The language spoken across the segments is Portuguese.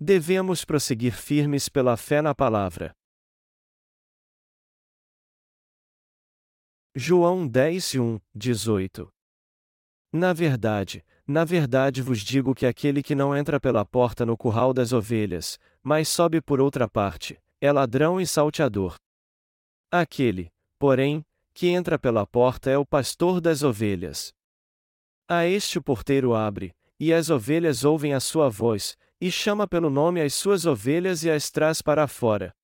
Devemos prosseguir firmes pela fé na palavra. João 10, 1, 18 Na verdade, na verdade vos digo que aquele que não entra pela porta no curral das ovelhas, mas sobe por outra parte, é ladrão e salteador. Aquele, porém, que entra pela porta é o pastor das ovelhas. A este o porteiro abre, e as ovelhas ouvem a sua voz, e chama pelo nome as suas ovelhas e as traz para fora.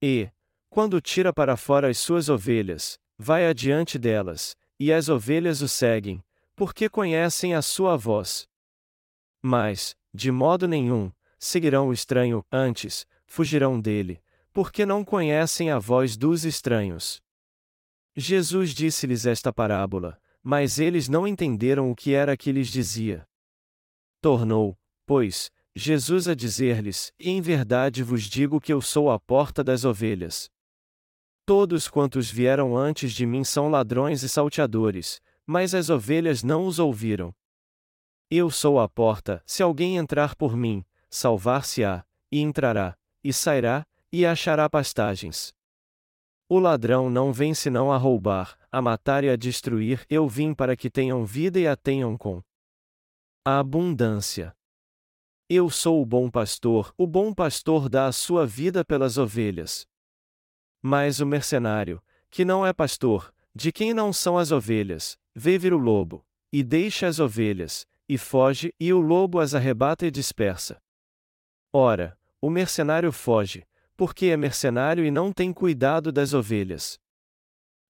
E, quando tira para fora as suas ovelhas, vai adiante delas, e as ovelhas o seguem, porque conhecem a sua voz. Mas, de modo nenhum, seguirão o estranho, antes, fugirão dele, porque não conhecem a voz dos estranhos. Jesus disse-lhes esta parábola, mas eles não entenderam o que era que lhes dizia. Tornou, pois, Jesus a dizer-lhes: Em verdade vos digo que eu sou a porta das ovelhas. Todos quantos vieram antes de mim são ladrões e salteadores, mas as ovelhas não os ouviram. Eu sou a porta, se alguém entrar por mim, salvar-se-á, e entrará, e sairá, e achará pastagens. O ladrão não vem senão a roubar, a matar e a destruir. Eu vim para que tenham vida e a tenham com a abundância. Eu sou o bom pastor, o bom pastor dá a sua vida pelas ovelhas. Mas o mercenário, que não é pastor, de quem não são as ovelhas, vê vir o lobo, e deixa as ovelhas, e foge, e o lobo as arrebata e dispersa. Ora, o mercenário foge, porque é mercenário e não tem cuidado das ovelhas.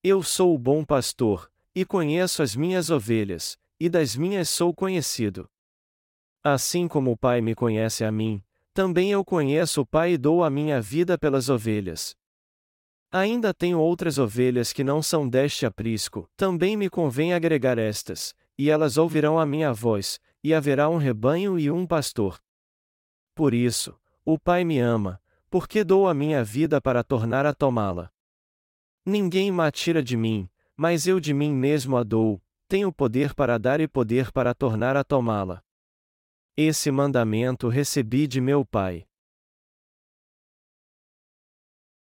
Eu sou o bom pastor, e conheço as minhas ovelhas, e das minhas sou conhecido. Assim como o Pai me conhece a mim, também eu conheço o Pai e dou a minha vida pelas ovelhas. Ainda tenho outras ovelhas que não são deste aprisco, também me convém agregar estas, e elas ouvirão a minha voz, e haverá um rebanho e um pastor. Por isso, o Pai me ama, porque dou a minha vida para tornar a tomá-la. Ninguém me tira de mim, mas eu de mim mesmo a dou, tenho poder para dar e poder para tornar a tomá-la. Esse mandamento recebi de meu Pai.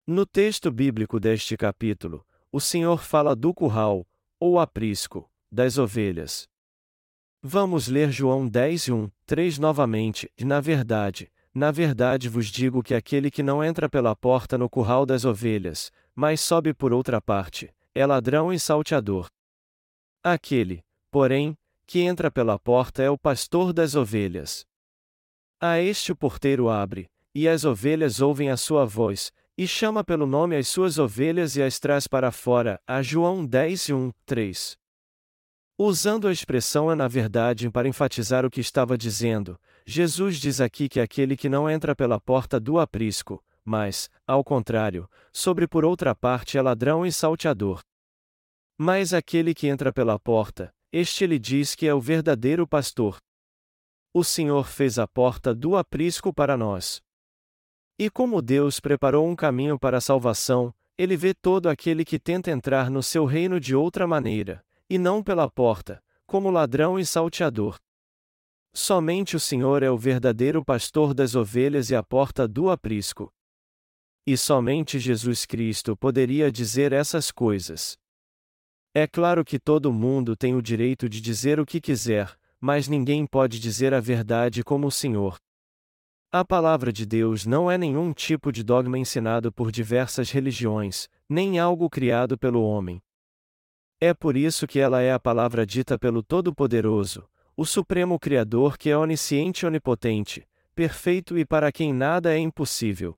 No texto bíblico deste capítulo, o Senhor fala do curral, ou aprisco, das ovelhas. Vamos ler João 10, 1, 3 novamente, e na verdade, na verdade vos digo que aquele que não entra pela porta no curral das ovelhas, mas sobe por outra parte, é ladrão e salteador. Aquele, porém, que entra pela porta é o pastor das ovelhas. A este o porteiro abre, e as ovelhas ouvem a sua voz, e chama pelo nome as suas ovelhas e as traz para fora. A João 10, 1, 3. Usando a expressão é na verdade para enfatizar o que estava dizendo, Jesus diz aqui que aquele que não entra pela porta do aprisco, mas, ao contrário, sobre por outra parte é ladrão e salteador. Mas aquele que entra pela porta, este lhe diz que é o verdadeiro pastor. O Senhor fez a porta do aprisco para nós. E como Deus preparou um caminho para a salvação, ele vê todo aquele que tenta entrar no seu reino de outra maneira, e não pela porta, como ladrão e salteador. Somente o Senhor é o verdadeiro pastor das ovelhas e a porta do aprisco. E somente Jesus Cristo poderia dizer essas coisas. É claro que todo mundo tem o direito de dizer o que quiser, mas ninguém pode dizer a verdade como o Senhor. A palavra de Deus não é nenhum tipo de dogma ensinado por diversas religiões, nem algo criado pelo homem. É por isso que ela é a palavra dita pelo Todo-Poderoso, o Supremo Criador que é onisciente e onipotente, perfeito e para quem nada é impossível.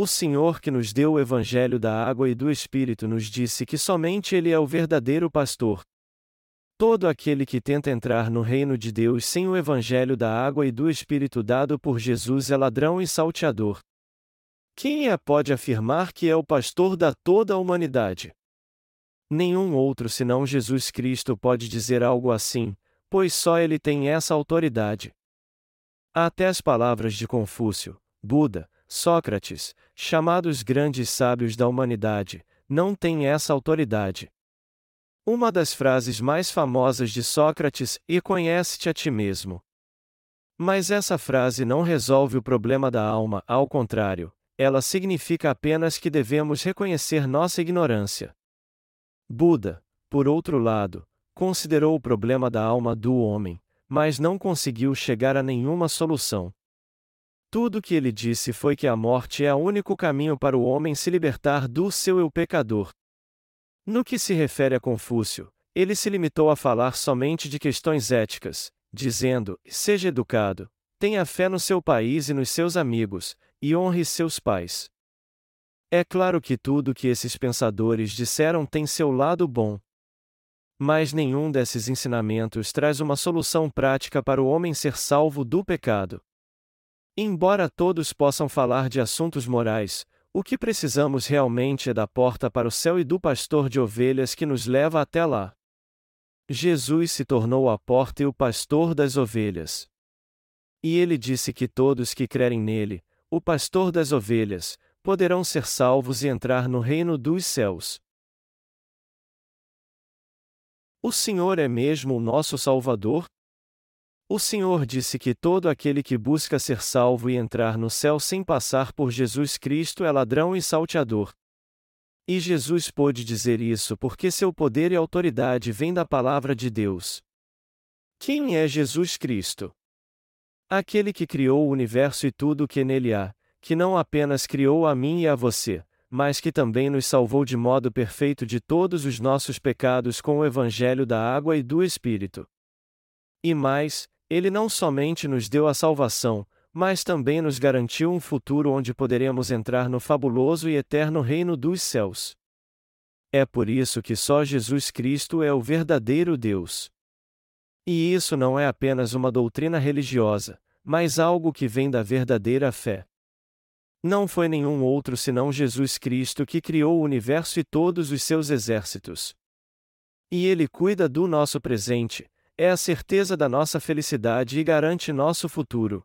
O Senhor que nos deu o Evangelho da água e do Espírito nos disse que somente Ele é o verdadeiro pastor. Todo aquele que tenta entrar no reino de Deus sem o Evangelho da água e do Espírito dado por Jesus é ladrão e salteador. Quem é pode afirmar que é o pastor da toda a humanidade? Nenhum outro senão Jesus Cristo pode dizer algo assim, pois só ele tem essa autoridade. Até as palavras de Confúcio, Buda, Sócrates, chamados grandes sábios da humanidade, não têm essa autoridade. Uma das frases mais famosas de Sócrates é: Conhece-te a ti mesmo. Mas essa frase não resolve o problema da alma, ao contrário, ela significa apenas que devemos reconhecer nossa ignorância. Buda, por outro lado, considerou o problema da alma do homem, mas não conseguiu chegar a nenhuma solução. Tudo o que ele disse foi que a morte é o único caminho para o homem se libertar do seu eu pecador. No que se refere a Confúcio, ele se limitou a falar somente de questões éticas, dizendo: seja educado, tenha fé no seu país e nos seus amigos, e honre seus pais. É claro que tudo que esses pensadores disseram tem seu lado bom. Mas nenhum desses ensinamentos traz uma solução prática para o homem ser salvo do pecado. Embora todos possam falar de assuntos morais, o que precisamos realmente é da porta para o céu e do pastor de ovelhas que nos leva até lá. Jesus se tornou a porta e o pastor das ovelhas. E ele disse que todos que crerem nele, o pastor das ovelhas, poderão ser salvos e entrar no reino dos céus. O Senhor é mesmo o nosso Salvador? O Senhor disse que todo aquele que busca ser salvo e entrar no céu sem passar por Jesus Cristo é ladrão e salteador. E Jesus pôde dizer isso porque seu poder e autoridade vêm da palavra de Deus. Quem é Jesus Cristo? Aquele que criou o universo e tudo o que nele há, que não apenas criou a mim e a você, mas que também nos salvou de modo perfeito de todos os nossos pecados com o Evangelho da água e do Espírito. E mais, ele não somente nos deu a salvação, mas também nos garantiu um futuro onde poderemos entrar no fabuloso e eterno reino dos céus. É por isso que só Jesus Cristo é o verdadeiro Deus. E isso não é apenas uma doutrina religiosa, mas algo que vem da verdadeira fé. Não foi nenhum outro senão Jesus Cristo que criou o universo e todos os seus exércitos. E Ele cuida do nosso presente, é a certeza da nossa felicidade e garante nosso futuro.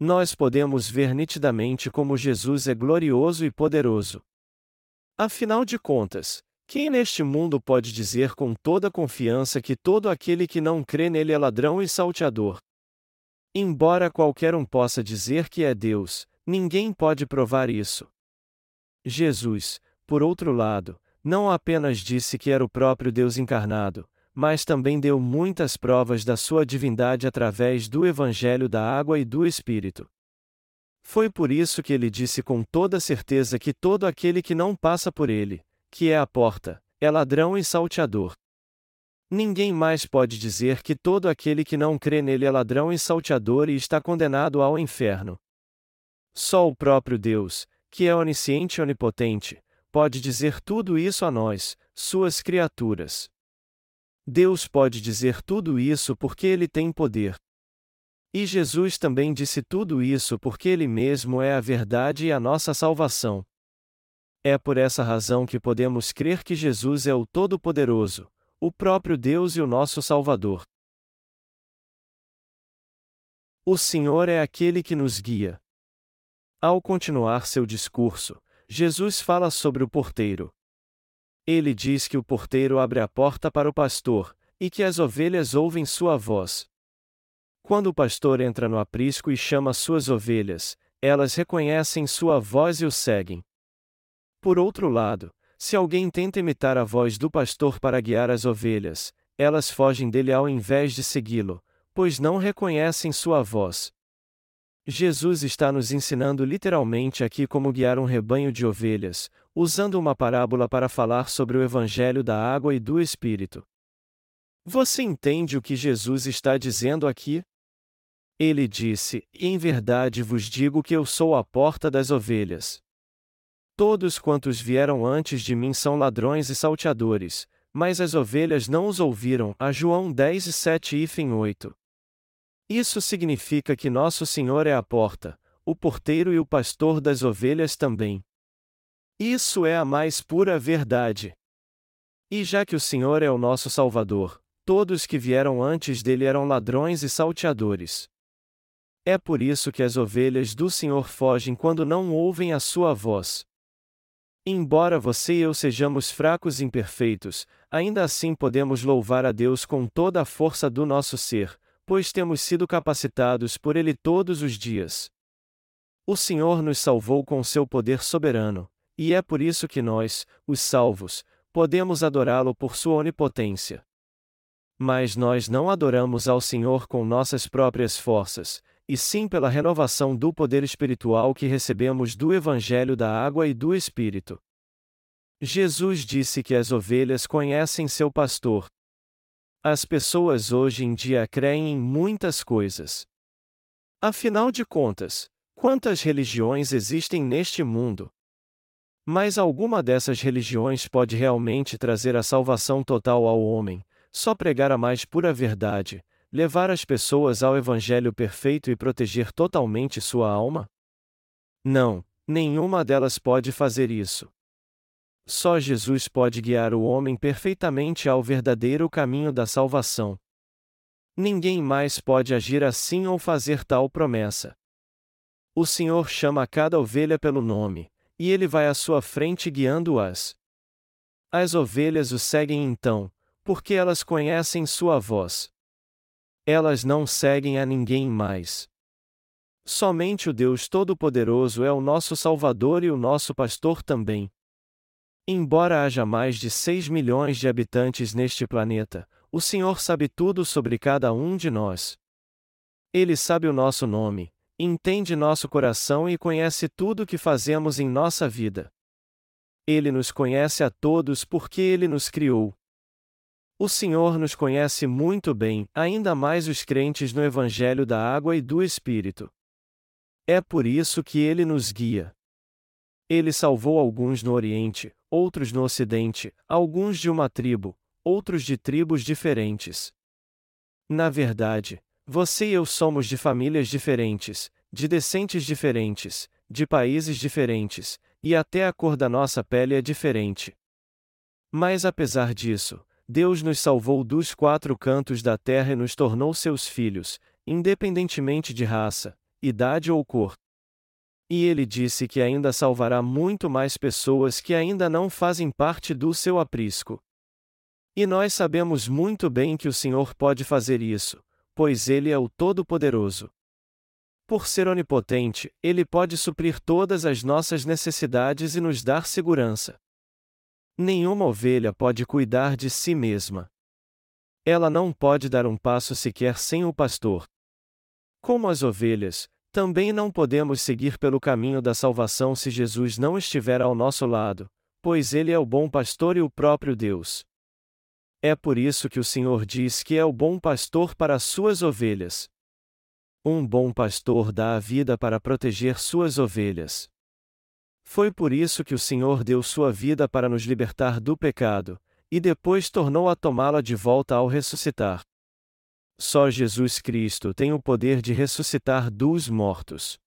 Nós podemos ver nitidamente como Jesus é glorioso e poderoso. Afinal de contas, quem neste mundo pode dizer com toda confiança que todo aquele que não crê nele é ladrão e salteador? Embora qualquer um possa dizer que é Deus, ninguém pode provar isso. Jesus, por outro lado, não apenas disse que era o próprio Deus encarnado, mas também deu muitas provas da sua divindade através do Evangelho da Água e do Espírito. Foi por isso que ele disse com toda certeza que todo aquele que não passa por ele, que é a porta, é ladrão e salteador. Ninguém mais pode dizer que todo aquele que não crê nele é ladrão e salteador e está condenado ao inferno. Só o próprio Deus, que é onisciente e onipotente, pode dizer tudo isso a nós, suas criaturas. Deus pode dizer tudo isso porque ele tem poder. E Jesus também disse tudo isso porque ele mesmo é a verdade e a nossa salvação. É por essa razão que podemos crer que Jesus é o Todo-Poderoso, o próprio Deus e o nosso Salvador. O Senhor é aquele que nos guia. Ao continuar seu discurso, Jesus fala sobre o porteiro. Ele diz que o porteiro abre a porta para o pastor, e que as ovelhas ouvem sua voz. Quando o pastor entra no aprisco e chama suas ovelhas, elas reconhecem sua voz e o seguem. Por outro lado, se alguém tenta imitar a voz do pastor para guiar as ovelhas, elas fogem dele ao invés de segui-lo, pois não reconhecem sua voz. Jesus está nos ensinando literalmente aqui como guiar um rebanho de ovelhas, usando uma parábola para falar sobre o Evangelho da água e do Espírito. Você entende o que Jesus está dizendo aqui? Ele disse: Em verdade vos digo que eu sou a porta das ovelhas. Todos quantos vieram antes de mim são ladrões e salteadores, mas as ovelhas não os ouviram. A João 10 e 7 e 8. Isso significa que Nosso Senhor é a porta, o porteiro e o pastor das ovelhas também. Isso é a mais pura verdade. E já que o Senhor é o nosso Salvador, todos que vieram antes dele eram ladrões e salteadores. É por isso que as ovelhas do Senhor fogem quando não ouvem a sua voz. Embora você e eu sejamos fracos e imperfeitos, ainda assim podemos louvar a Deus com toda a força do nosso ser, pois temos sido capacitados por Ele todos os dias. O Senhor nos salvou com seu poder soberano, e é por isso que nós, os salvos, podemos adorá-lo por sua onipotência. Mas nós não adoramos ao Senhor com nossas próprias forças, e sim pela renovação do poder espiritual que recebemos do Evangelho da Água e do Espírito. Jesus disse que as ovelhas conhecem seu pastor. As pessoas hoje em dia creem em muitas coisas. Afinal de contas, quantas religiões existem neste mundo? Mas alguma dessas religiões pode realmente trazer a salvação total ao homem, só pregar a mais pura verdade, levar as pessoas ao Evangelho perfeito e proteger totalmente sua alma? Não, nenhuma delas pode fazer isso. Só Jesus pode guiar o homem perfeitamente ao verdadeiro caminho da salvação. Ninguém mais pode agir assim ou fazer tal promessa. O Senhor chama cada ovelha pelo nome, e ele vai à sua frente guiando-as. As ovelhas o seguem então, porque elas conhecem sua voz. Elas não seguem a ninguém mais. Somente o Deus Todo-Poderoso é o nosso Salvador e o nosso pastor também. Embora haja mais de 6 milhões de habitantes neste planeta, o Senhor sabe tudo sobre cada um de nós. Ele sabe o nosso nome, entende nosso coração e conhece tudo o que fazemos em nossa vida. Ele nos conhece a todos porque ele nos criou. O Senhor nos conhece muito bem, ainda mais os crentes no Evangelho da Água e do Espírito. É por isso que ele nos guia. Ele salvou alguns no Oriente, outros no Ocidente, alguns de uma tribo, outros de tribos diferentes. Na verdade, você e eu somos de famílias diferentes, de descentes diferentes, de países diferentes, e até a cor da nossa pele é diferente. Mas apesar disso, Deus nos salvou dos quatro cantos da terra e nos tornou seus filhos, independentemente de raça, idade ou cor. E ele disse que ainda salvará muito mais pessoas que ainda não fazem parte do seu aprisco. E nós sabemos muito bem que o Senhor pode fazer isso, pois Ele é o Todo-Poderoso. Por ser onipotente, Ele pode suprir todas as nossas necessidades e nos dar segurança. Nenhuma ovelha pode cuidar de si mesma. Ela não pode dar um passo sequer sem o pastor. Como as ovelhas, também não podemos seguir pelo caminho da salvação se Jesus não estiver ao nosso lado, pois Ele é o bom pastor e o próprio Deus. É por isso que o Senhor diz que é o bom pastor para as suas ovelhas. Um bom pastor dá a vida para proteger suas ovelhas. Foi por isso que o Senhor deu sua vida para nos libertar do pecado, e depois tornou a tomá-la de volta ao ressuscitar. Só Jesus Cristo tem o poder de ressuscitar dos mortos.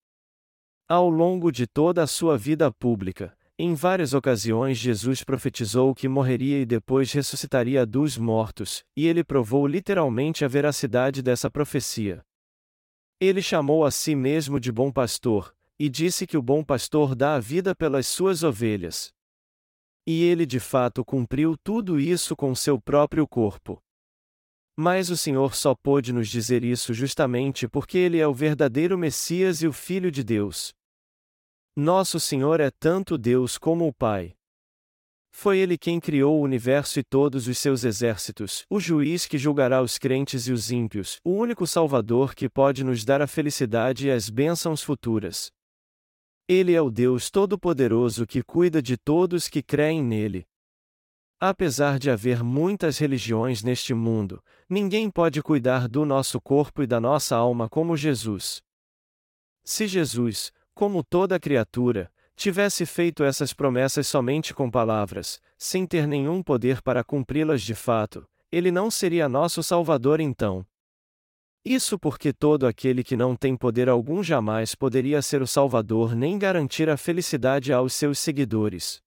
Ao longo de toda a sua vida pública, em várias ocasiões Jesus profetizou que morreria e depois ressuscitaria dos mortos, e ele provou literalmente a veracidade dessa profecia. Ele chamou a si mesmo de bom pastor, e disse que o bom pastor dá a vida pelas suas ovelhas. E ele de fato cumpriu tudo isso com seu próprio corpo. Mas o Senhor só pôde nos dizer isso justamente porque ele é o verdadeiro Messias e o Filho de Deus. Nosso Senhor é tanto Deus como o Pai. Foi Ele quem criou o universo e todos os seus exércitos, o juiz que julgará os crentes e os ímpios, o único Salvador que pode nos dar a felicidade e as bênçãos futuras. Ele é o Deus Todo-Poderoso que cuida de todos que creem nele. Apesar de haver muitas religiões neste mundo, ninguém pode cuidar do nosso corpo e da nossa alma como Jesus. Se Jesus, como toda criatura, tivesse feito essas promessas somente com palavras, sem ter nenhum poder para cumpri-las de fato, ele não seria nosso Salvador então. Isso porque todo aquele que não tem poder algum jamais poderia ser o Salvador nem garantir a felicidade aos seus seguidores.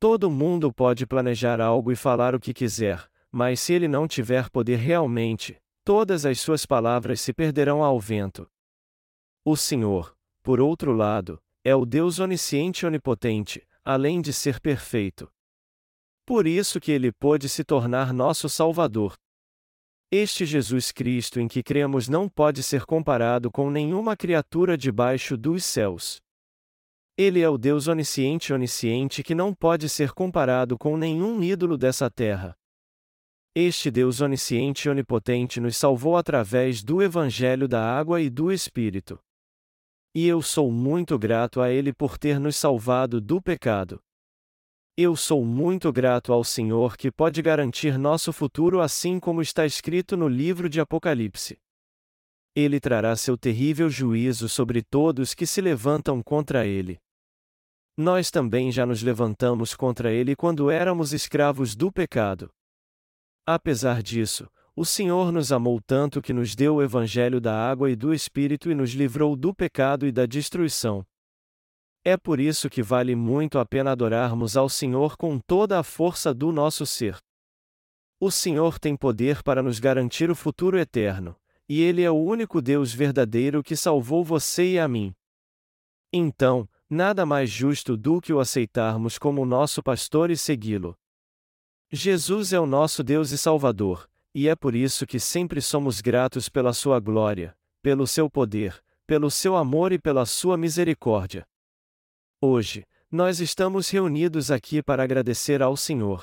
Todo mundo pode planejar algo e falar o que quiser, mas se ele não tiver poder realmente, todas as suas palavras se perderão ao vento. O Senhor, por outro lado, é o Deus onisciente e onipotente, além de ser perfeito. Por isso que ele pôde se tornar nosso Salvador. Este Jesus Cristo em que cremos não pode ser comparado com nenhuma criatura debaixo dos céus. Ele é o Deus onisciente onisciente que não pode ser comparado com nenhum ídolo dessa terra. Este Deus onisciente e onipotente nos salvou através do Evangelho da Água e do Espírito. E eu sou muito grato a Ele por ter nos salvado do pecado. Eu sou muito grato ao Senhor que pode garantir nosso futuro assim como está escrito no livro de Apocalipse. Ele trará seu terrível juízo sobre todos que se levantam contra ele. Nós também já nos levantamos contra ele quando éramos escravos do pecado. Apesar disso, o Senhor nos amou tanto que nos deu o Evangelho da água e do Espírito e nos livrou do pecado e da destruição. É por isso que vale muito a pena adorarmos ao Senhor com toda a força do nosso ser. O Senhor tem poder para nos garantir o futuro eterno, e Ele é o único Deus verdadeiro que salvou você e a mim. Então, Nada mais justo do que o aceitarmos como nosso pastor e segui-lo. Jesus é o nosso Deus e Salvador, e é por isso que sempre somos gratos pela sua glória, pelo seu poder, pelo seu amor e pela sua misericórdia. Hoje, nós estamos reunidos aqui para agradecer ao Senhor.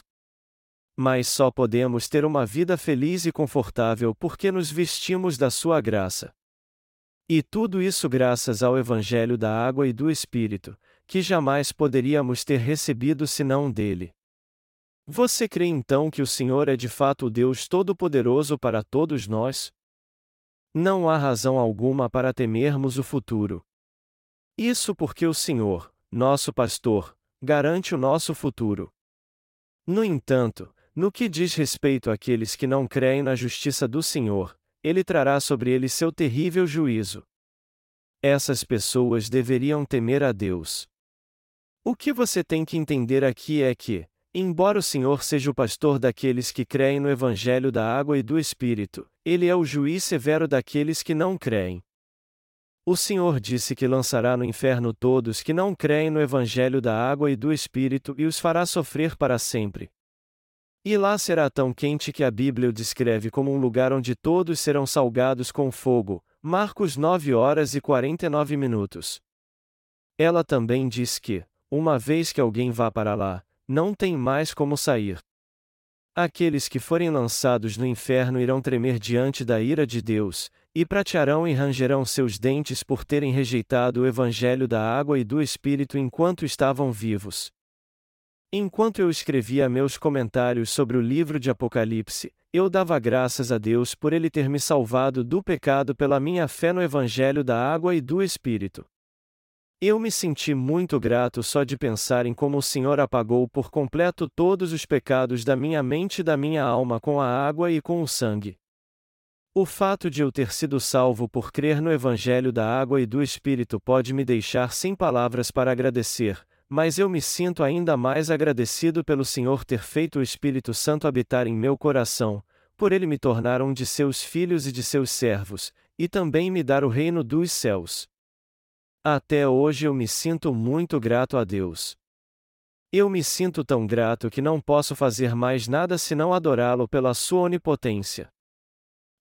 Mas só podemos ter uma vida feliz e confortável porque nos vestimos da sua graça. E tudo isso graças ao Evangelho da Água e do Espírito, que jamais poderíamos ter recebido senão dele. Você crê então que o Senhor é de fato o Deus Todo-Poderoso para todos nós? Não há razão alguma para temermos o futuro. Isso porque o Senhor, nosso pastor, garante o nosso futuro. No entanto, no que diz respeito àqueles que não creem na justiça do Senhor, ele trará sobre eles seu terrível juízo. Essas pessoas deveriam temer a Deus. O que você tem que entender aqui é que, embora o Senhor seja o pastor daqueles que creem no Evangelho da água e do Espírito, ele é o juiz severo daqueles que não creem. O Senhor disse que lançará no inferno todos que não creem no Evangelho da água e do Espírito e os fará sofrer para sempre. E lá será tão quente que a Bíblia o descreve como um lugar onde todos serão salgados com fogo. Marcos 9 horas e 49 minutos. Ela também diz que, uma vez que alguém vá para lá, não tem mais como sair. Aqueles que forem lançados no inferno irão tremer diante da ira de Deus, e pratearão e rangerão seus dentes por terem rejeitado o evangelho da água e do Espírito enquanto estavam vivos. Enquanto eu escrevia meus comentários sobre o livro de Apocalipse, eu dava graças a Deus por ele ter me salvado do pecado pela minha fé no Evangelho da Água e do Espírito. Eu me senti muito grato só de pensar em como o Senhor apagou por completo todos os pecados da minha mente e da minha alma com a água e com o sangue. O fato de eu ter sido salvo por crer no Evangelho da Água e do Espírito pode me deixar sem palavras para agradecer, mas eu me sinto ainda mais agradecido pelo Senhor ter feito o Espírito Santo habitar em meu coração, por ele me tornar um de seus filhos e de seus servos, e também me dar o reino dos céus. Até hoje eu me sinto muito grato a Deus. Eu me sinto tão grato que não posso fazer mais nada senão adorá-lo pela sua onipotência.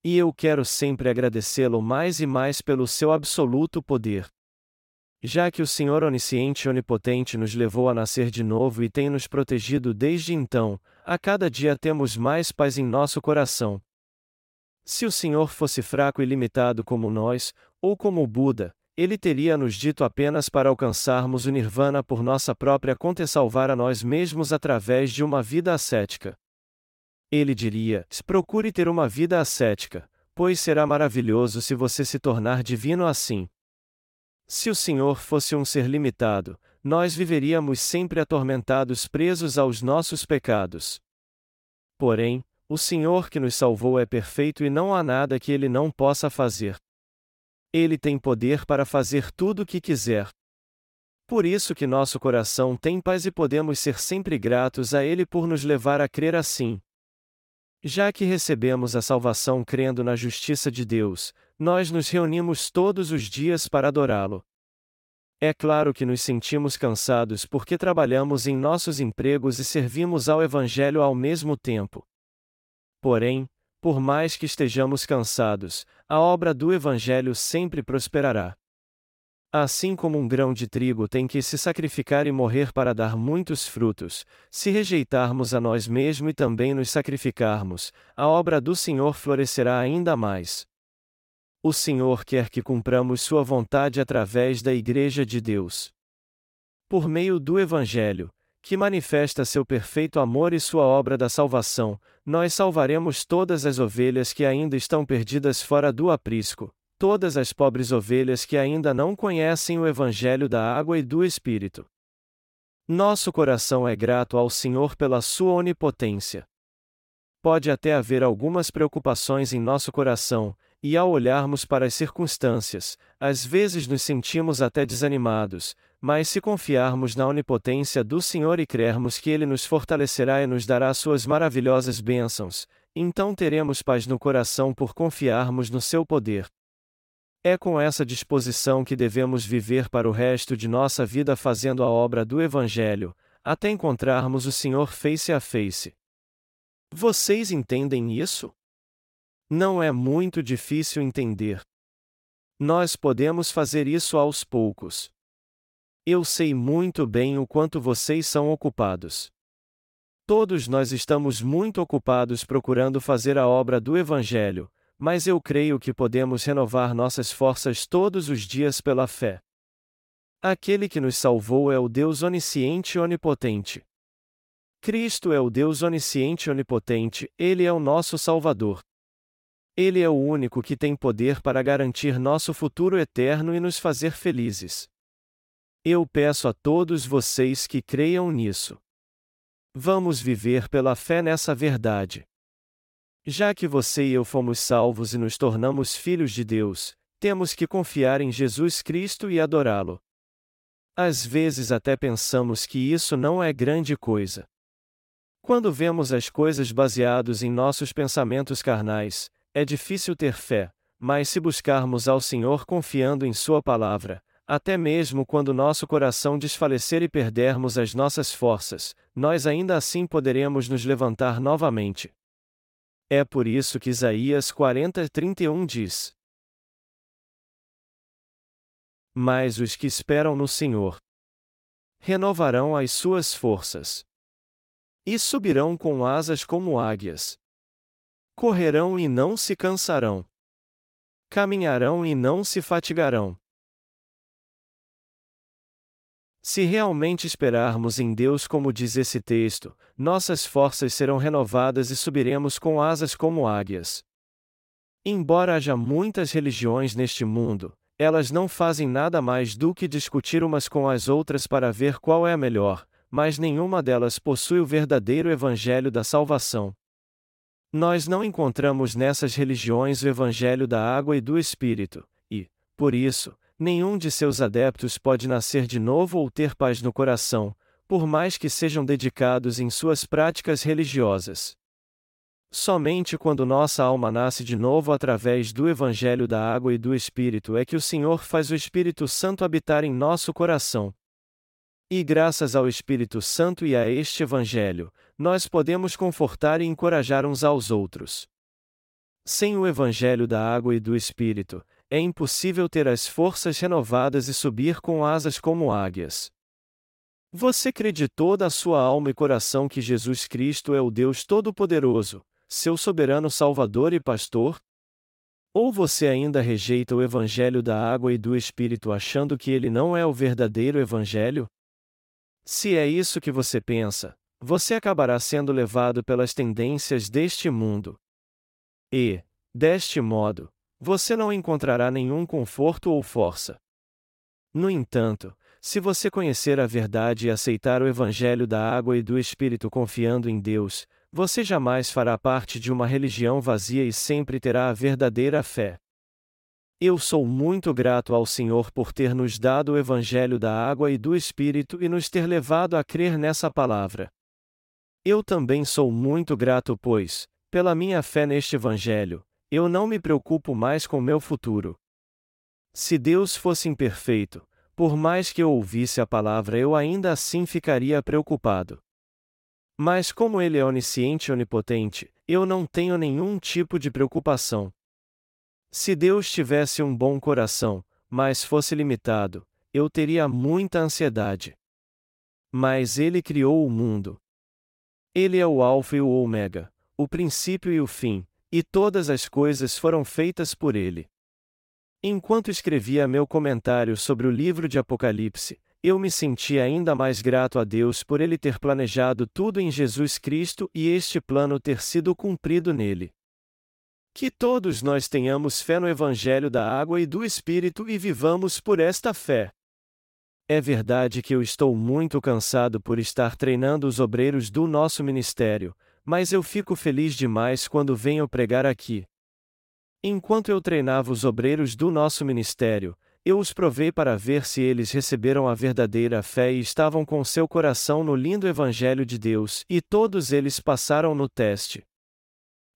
E eu quero sempre agradecê-lo mais e mais pelo seu absoluto poder. Já que o Senhor onisciente e onipotente nos levou a nascer de novo e tem nos protegido desde então, a cada dia temos mais paz em nosso coração. Se o Senhor fosse fraco e limitado como nós, ou como o Buda, ele teria nos dito apenas para alcançarmos o Nirvana por nossa própria conta e salvar a nós mesmos através de uma vida ascética. Ele diria: procure ter uma vida ascética, pois será maravilhoso se você se tornar divino assim. Se o Senhor fosse um ser limitado, nós viveríamos sempre atormentados presos aos nossos pecados. Porém, o Senhor que nos salvou é perfeito e não há nada que ele não possa fazer. Ele tem poder para fazer tudo o que quiser. Por isso que nosso coração tem paz e podemos ser sempre gratos a ele por nos levar a crer assim. Já que recebemos a salvação crendo na justiça de Deus, nós nos reunimos todos os dias para adorá-lo. É claro que nos sentimos cansados porque trabalhamos em nossos empregos e servimos ao Evangelho ao mesmo tempo. Porém, por mais que estejamos cansados, a obra do Evangelho sempre prosperará. Assim como um grão de trigo tem que se sacrificar e morrer para dar muitos frutos, se rejeitarmos a nós mesmos e também nos sacrificarmos, a obra do Senhor florescerá ainda mais. O Senhor quer que cumpramos Sua vontade através da Igreja de Deus. Por meio do Evangelho, que manifesta seu perfeito amor e sua obra da salvação, nós salvaremos todas as ovelhas que ainda estão perdidas fora do aprisco, todas as pobres ovelhas que ainda não conhecem o Evangelho da água e do Espírito. Nosso coração é grato ao Senhor pela sua onipotência. Pode até haver algumas preocupações em nosso coração, e ao olharmos para as circunstâncias, às vezes nos sentimos até desanimados, mas se confiarmos na onipotência do Senhor e crermos que Ele nos fortalecerá e nos dará suas maravilhosas bênçãos, então teremos paz no coração por confiarmos no seu poder. É com essa disposição que devemos viver para o resto de nossa vida fazendo a obra do Evangelho, até encontrarmos o Senhor face a face. Vocês entendem isso? Não é muito difícil entender. Nós podemos fazer isso aos poucos. Eu sei muito bem o quanto vocês são ocupados. Todos nós estamos muito ocupados procurando fazer a obra do Evangelho, mas eu creio que podemos renovar nossas forças todos os dias pela fé. Aquele que nos salvou é o Deus onisciente e onipotente. Cristo é o Deus onisciente e onipotente, Ele é o nosso Salvador. Ele é o único que tem poder para garantir nosso futuro eterno e nos fazer felizes. Eu peço a todos vocês que creiam nisso. Vamos viver pela fé nessa verdade. Já que você e eu fomos salvos e nos tornamos filhos de Deus, temos que confiar em Jesus Cristo e adorá-lo. Às vezes até pensamos que isso não é grande coisa. Quando vemos as coisas baseados em nossos pensamentos carnais, é difícil ter fé, mas se buscarmos ao Senhor confiando em Sua palavra, até mesmo quando nosso coração desfalecer e perdermos as nossas forças, nós ainda assim poderemos nos levantar novamente. É por isso que Isaías 40, 31 diz: Mas os que esperam no Senhor renovarão as suas forças e subirão com asas como águias. Correrão e não se cansarão. Caminharão e não se fatigarão. Se realmente esperarmos em Deus, como diz esse texto, nossas forças serão renovadas e subiremos com asas como águias. Embora haja muitas religiões neste mundo, elas não fazem nada mais do que discutir umas com as outras para ver qual é a melhor, mas nenhuma delas possui o verdadeiro evangelho da salvação. Nós não encontramos nessas religiões o evangelho da água e do espírito, e, por isso, nenhum de seus adeptos pode nascer de novo ou ter paz no coração, por mais que sejam dedicados em suas práticas religiosas. Somente quando nossa alma nasce de novo através do Evangelho da Água e do Espírito é que o Senhor faz o Espírito Santo habitar em nosso coração. E graças ao Espírito Santo e a este Evangelho, nós podemos confortar e encorajar uns aos outros. Sem o Evangelho da Água e do Espírito, é impossível ter as forças renovadas e subir com asas como águias. Você crê de toda a sua alma e coração que Jesus Cristo é o Deus Todo-Poderoso, seu soberano Salvador e Pastor? Ou você ainda rejeita o Evangelho da água e do Espírito achando que ele não é o verdadeiro Evangelho? Se é isso que você pensa, você acabará sendo levado pelas tendências deste mundo. E, deste modo, você não encontrará nenhum conforto ou força. No entanto, se você conhecer a verdade e aceitar o Evangelho da água e do Espírito confiando em Deus, você jamais fará parte de uma religião vazia e sempre terá a verdadeira fé. Eu sou muito grato ao Senhor por ter nos dado o Evangelho da água e do Espírito e nos ter levado a crer nessa palavra. Eu também sou muito grato, pois, pela minha fé neste Evangelho, eu não me preocupo mais com meu futuro. Se Deus fosse imperfeito, por mais que eu ouvisse a palavra, eu ainda assim ficaria preocupado. Mas como Ele é onisciente e onipotente, eu não tenho nenhum tipo de preocupação. Se Deus tivesse um bom coração, mas fosse limitado, eu teria muita ansiedade. Mas Ele criou o mundo. Ele é o Alfa e o Ômega, o princípio e o fim, e todas as coisas foram feitas por Ele. Enquanto escrevia meu comentário sobre o livro de Apocalipse, eu me senti ainda mais grato a Deus por Ele ter planejado tudo em Jesus Cristo e este plano ter sido cumprido nele. Que todos nós tenhamos fé no Evangelho da água e do Espírito e vivamos por esta fé. É verdade que eu estou muito cansado por estar treinando os obreiros do nosso ministério, mas eu fico feliz demais quando venho pregar aqui. Enquanto eu treinava os obreiros do nosso ministério, eu os provei para ver se eles receberam a verdadeira fé e estavam com seu coração no lindo Evangelho de Deus, e todos eles passaram no teste.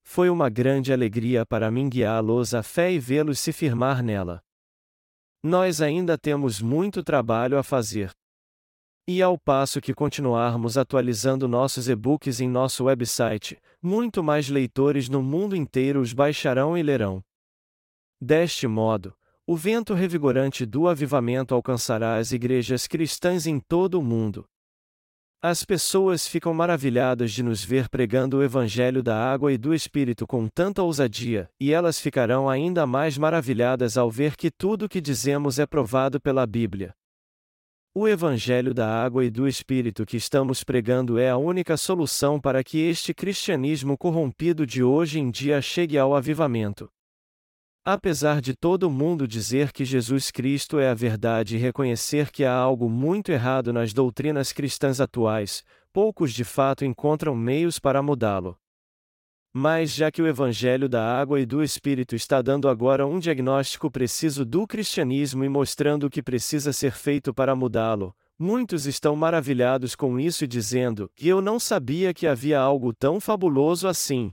Foi uma grande alegria para mim guiá-los à fé e vê-los se firmar nela. Nós ainda temos muito trabalho a fazer. E ao passo que continuarmos atualizando nossos e-books em nosso website, muito mais leitores no mundo inteiro os baixarão e lerão. Deste modo, o vento revigorante do avivamento alcançará as igrejas cristãs em todo o mundo. As pessoas ficam maravilhadas de nos ver pregando o Evangelho da água e do Espírito com tanta ousadia, e elas ficarão ainda mais maravilhadas ao ver que tudo o que dizemos é provado pela Bíblia. O Evangelho da água e do Espírito que estamos pregando é a única solução para que este cristianismo corrompido de hoje em dia chegue ao avivamento. Apesar de todo mundo dizer que Jesus Cristo é a verdade e reconhecer que há algo muito errado nas doutrinas cristãs atuais, poucos de fato encontram meios para mudá-lo. Mas já que o Evangelho da Água e do Espírito está dando agora um diagnóstico preciso do cristianismo e mostrando o que precisa ser feito para mudá-lo, muitos estão maravilhados com isso e dizendo: Eu não sabia que havia algo tão fabuloso assim.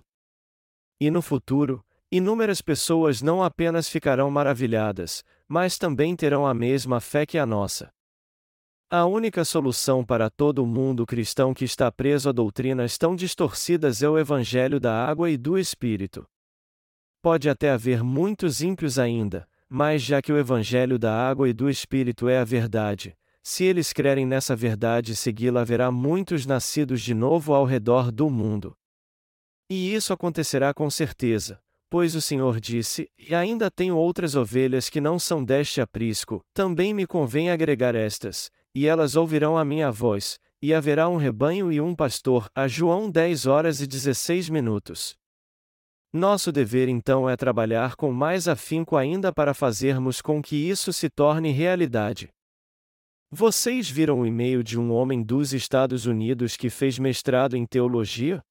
E no futuro, Inúmeras pessoas não apenas ficarão maravilhadas, mas também terão a mesma fé que a nossa. A única solução para todo mundo cristão que está preso a doutrinas tão distorcidas é o Evangelho da água e do Espírito. Pode até haver muitos ímpios ainda, mas já que o Evangelho da água e do Espírito é a verdade, se eles crerem nessa verdade e segui-la, haverá muitos nascidos de novo ao redor do mundo. E isso acontecerá com certeza, Pois o Senhor disse: E ainda tenho outras ovelhas que não são deste aprisco, também me convém agregar estas, e elas ouvirão a minha voz, e haverá um rebanho e um pastor. A João 10 horas e 16 minutos. Nosso dever então é trabalhar com mais afinco ainda para fazermos com que isso se torne realidade. Vocês viram o e-mail de um homem dos Estados Unidos que fez mestrado em teologia?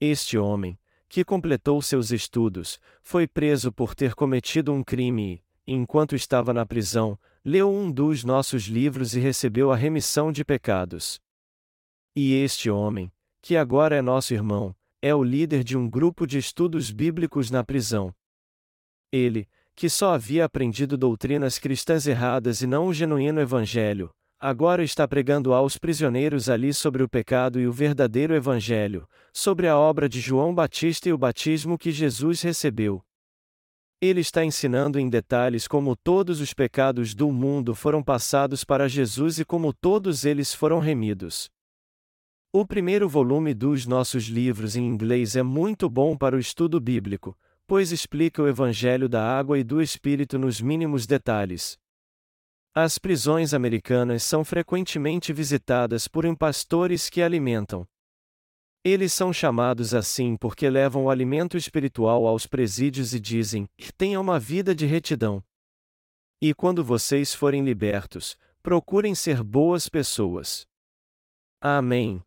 Este homem, que completou seus estudos, foi preso por ter cometido um crime e, enquanto estava na prisão, leu um dos nossos livros e recebeu a remissão de pecados. E este homem, que agora é nosso irmão, é o líder de um grupo de estudos bíblicos na prisão. Ele, que só havia aprendido doutrinas cristãs erradas e não o genuíno evangelho, agora está pregando aos prisioneiros ali sobre o pecado e o verdadeiro Evangelho, sobre a obra de João Batista e o batismo que Jesus recebeu. Ele está ensinando em detalhes como todos os pecados do mundo foram passados para Jesus e como todos eles foram remidos. O primeiro volume dos nossos livros em inglês é muito bom para o estudo bíblico, pois explica o Evangelho da água e do Espírito nos mínimos detalhes. As prisões americanas são frequentemente visitadas por impastores que alimentam. Eles são chamados assim porque levam o alimento espiritual aos presídios e dizem: tenha uma vida de retidão. E quando vocês forem libertos, procurem ser boas pessoas. Amém.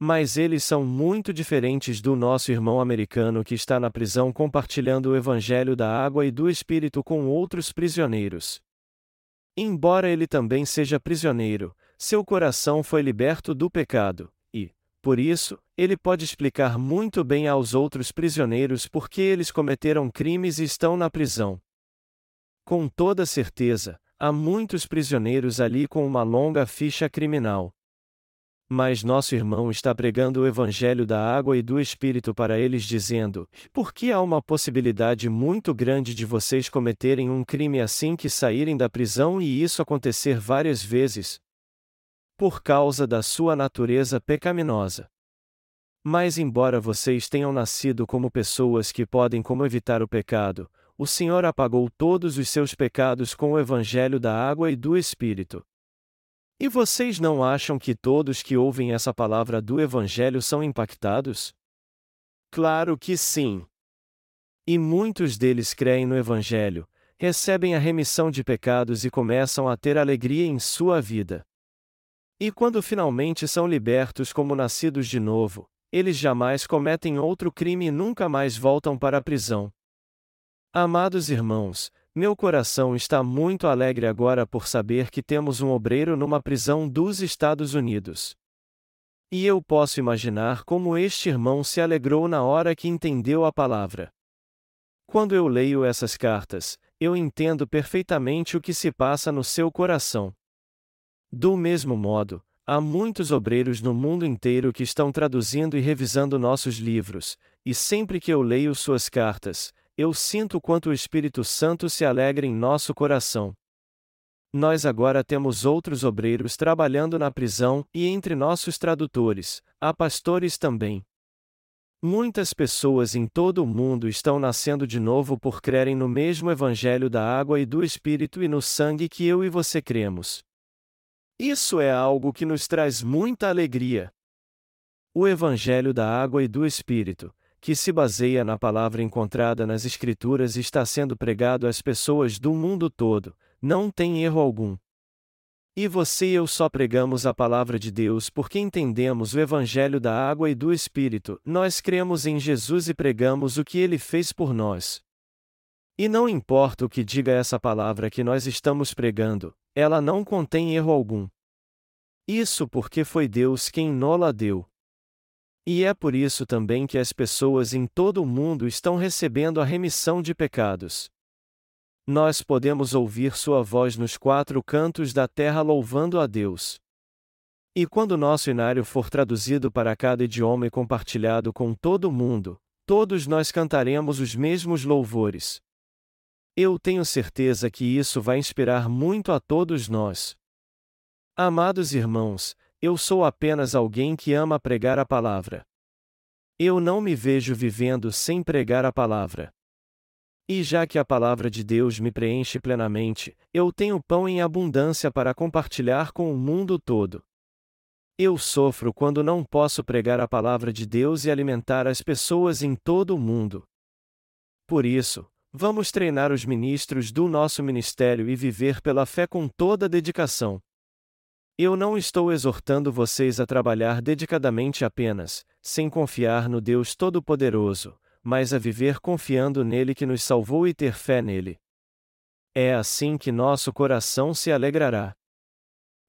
Mas eles são muito diferentes do nosso irmão americano que está na prisão compartilhando o evangelho da água e do espírito com outros prisioneiros. Embora ele também seja prisioneiro, seu coração foi liberto do pecado, por isso, ele pode explicar muito bem aos outros prisioneiros por que eles cometeram crimes e estão na prisão. Com toda certeza, há muitos prisioneiros ali com uma longa ficha criminal. Mas nosso irmão está pregando o evangelho da água e do Espírito para eles, dizendo: Porque há uma possibilidade muito grande de vocês cometerem um crime assim que saírem da prisão e isso acontecer várias vezes? Por causa da sua natureza pecaminosa. Mas, embora vocês tenham nascido como pessoas que podem como evitar o pecado, o Senhor apagou todos os seus pecados com o evangelho da água e do Espírito. E vocês não acham que todos que ouvem essa palavra do Evangelho são impactados? Claro que sim. E muitos deles creem no Evangelho, recebem a remissão de pecados e começam a ter alegria em sua vida. E quando finalmente são libertos como nascidos de novo, eles jamais cometem outro crime e nunca mais voltam para a prisão. Amados irmãos, meu coração está muito alegre agora por saber que temos um obreiro numa prisão dos Estados Unidos. E eu posso imaginar como este irmão se alegrou na hora que entendeu a palavra. Quando eu leio essas cartas, eu entendo perfeitamente o que se passa no seu coração. Do mesmo modo, há muitos obreiros no mundo inteiro que estão traduzindo e revisando nossos livros, e sempre que eu leio suas cartas, eu sinto quanto o Espírito Santo se alegra em nosso coração. Nós agora temos outros obreiros trabalhando na prisão e entre nossos tradutores, há pastores também. Muitas pessoas em todo o mundo estão nascendo de novo por crerem no mesmo Evangelho da água e do Espírito e no sangue que eu e você cremos. Isso é algo que nos traz muita alegria. O Evangelho da água e do Espírito, que se baseia na palavra encontrada nas Escrituras e está sendo pregado às pessoas do mundo todo, não tem erro algum. E você e eu só pregamos a palavra de Deus porque entendemos o Evangelho da água e do Espírito, nós cremos em Jesus e pregamos o que ele fez por nós. E não importa o que diga essa palavra que nós estamos pregando, ela não contém erro algum. Isso porque foi Deus quem nola deu. E é por isso também que as pessoas em todo o mundo estão recebendo a remissão de pecados. Nós podemos ouvir Sua voz nos quatro cantos da terra louvando a Deus. E quando nosso inário for traduzido para cada idioma e compartilhado com todo o mundo, todos nós cantaremos os mesmos louvores. Eu tenho certeza que isso vai inspirar muito a todos nós. Amados irmãos, eu sou apenas alguém que ama pregar a palavra. Eu não me vejo vivendo sem pregar a palavra. E já que a palavra de Deus me preenche plenamente, eu tenho pão em abundância para compartilhar com o mundo todo. Eu sofro quando não posso pregar a palavra de Deus e alimentar as pessoas em todo o mundo. Por isso, vamos treinar os ministros do nosso ministério e viver pela fé com toda dedicação. Eu não estou exortando vocês a trabalhar dedicadamente apenas, sem confiar no Deus Todo-Poderoso, mas a viver confiando nele que nos salvou e ter fé nele. É assim que nosso coração se alegrará.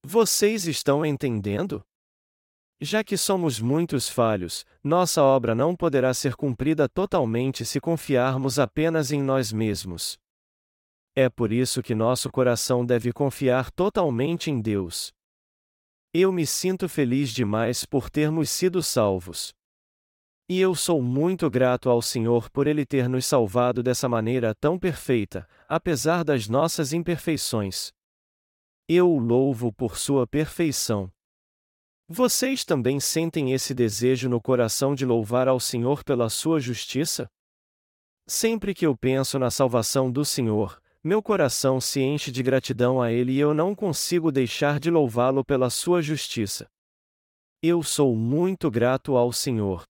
Vocês estão entendendo? Já que somos muitos falhos, nossa obra não poderá ser cumprida totalmente se confiarmos apenas em nós mesmos. É por isso que nosso coração deve confiar totalmente em Deus. Eu me sinto feliz demais por termos sido salvos. E eu sou muito grato ao Senhor por Ele ter nos salvado dessa maneira tão perfeita, apesar das nossas imperfeições. Eu o louvo por Sua perfeição. Vocês também sentem esse desejo no coração de louvar ao Senhor pela Sua justiça? Sempre que eu penso na salvação do Senhor, meu coração se enche de gratidão a Ele e eu não consigo deixar de louvá-lo pela sua justiça. Eu sou muito grato ao Senhor.